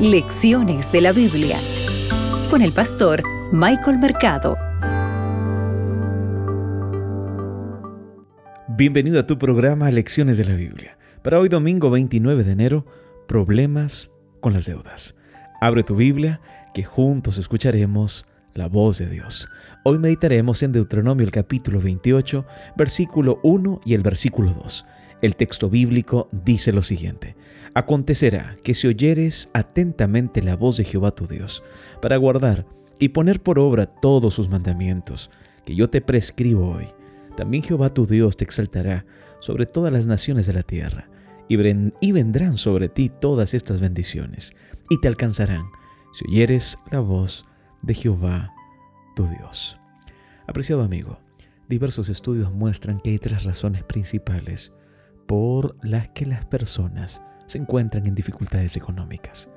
Lecciones de la Biblia con el pastor Michael Mercado. Bienvenido a tu programa Lecciones de la Biblia. Para hoy domingo 29 de enero, problemas con las deudas. Abre tu Biblia que juntos escucharemos la voz de Dios. Hoy meditaremos en Deuteronomio el capítulo 28, versículo 1 y el versículo 2. El texto bíblico dice lo siguiente. Acontecerá que si oyeres atentamente la voz de Jehová tu Dios, para guardar y poner por obra todos sus mandamientos, que yo te prescribo hoy, también Jehová tu Dios te exaltará sobre todas las naciones de la tierra, y, vendrán sobre ti todas estas bendiciones, y te alcanzarán, si oyeres la voz de Jehová tu Dios. Apreciado amigo, diversos estudios muestran que hay tres razones principales por las que las personas se encuentran en dificultades económicas.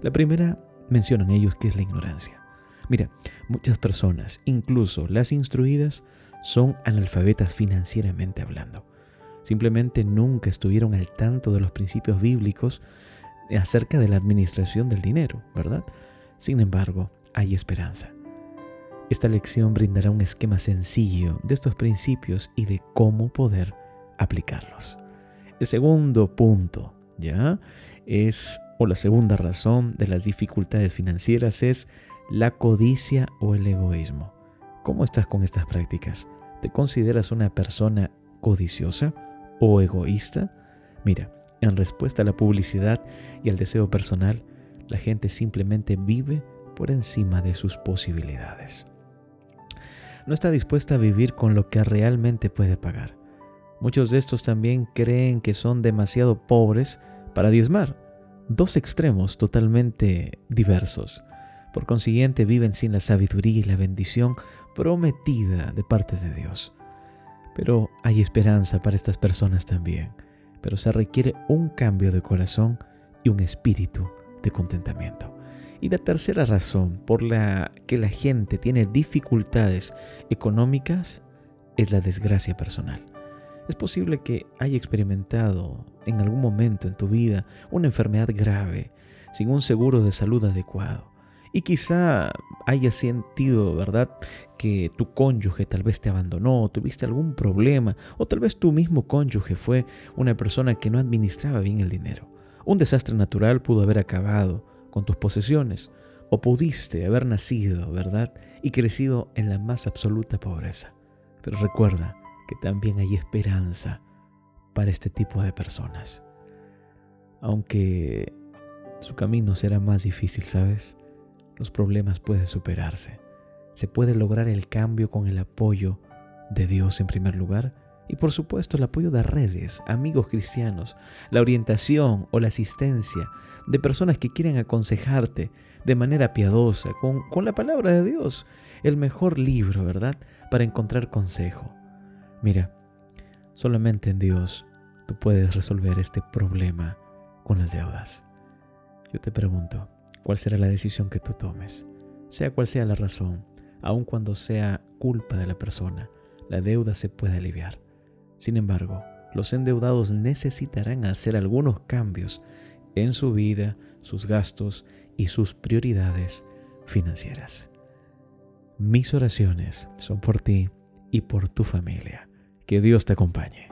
La primera mencionan ellos que es la ignorancia. Mira, muchas personas, incluso las instruidas, son analfabetas financieramente hablando. Simplemente nunca estuvieron al tanto de los principios bíblicos acerca de la administración del dinero, ¿verdad? Sin embargo, hay esperanza. Esta lección brindará un esquema sencillo de estos principios y de cómo poder aplicarlos. El segundo punto ¿ya? Es, o la segunda razón de las dificultades financieras es la codicia o el egoísmo. ¿Cómo estás con estas prácticas? ¿Te consideras una persona codiciosa o egoísta? Mira, en respuesta a la publicidad y al deseo personal, la gente simplemente vive por encima de sus posibilidades. No está dispuesta a vivir con lo que realmente puede pagar. Muchos de estos también creen que son demasiado pobres para diezmar. Dos extremos totalmente diversos. Por consiguiente viven sin la sabiduría y la bendición prometida de parte de Dios. Pero hay esperanza para estas personas también. Pero se requiere un cambio de corazón y un espíritu de contentamiento. Y la tercera razón por la que la gente tiene dificultades económicas es la desgracia personal. Es posible que haya experimentado en algún momento en tu vida una enfermedad grave, sin un seguro de salud adecuado. Y quizá hayas sentido, ¿verdad?, que tu cónyuge tal vez te abandonó, tuviste algún problema, o tal vez tu mismo cónyuge fue una persona que no administraba bien el dinero. Un desastre natural pudo haber acabado con tus posesiones, o pudiste haber nacido, ¿verdad?, y crecido en la más absoluta pobreza. Pero recuerda, que también hay esperanza para este tipo de personas. Aunque su camino será más difícil, ¿sabes? Los problemas pueden superarse. Se puede lograr el cambio con el apoyo de Dios en primer lugar y por supuesto el apoyo de redes, amigos cristianos, la orientación o la asistencia de personas que quieren aconsejarte de manera piadosa, con, con la palabra de Dios, el mejor libro, ¿verdad? Para encontrar consejo. Mira, solamente en Dios tú puedes resolver este problema con las deudas. Yo te pregunto, ¿cuál será la decisión que tú tomes? Sea cual sea la razón, aun cuando sea culpa de la persona, la deuda se puede aliviar. Sin embargo, los endeudados necesitarán hacer algunos cambios en su vida, sus gastos y sus prioridades financieras. Mis oraciones son por ti y por tu familia. Que Dios te acompañe.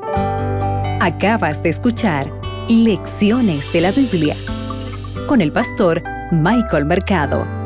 Acabas de escuchar Lecciones de la Biblia con el pastor Michael Mercado.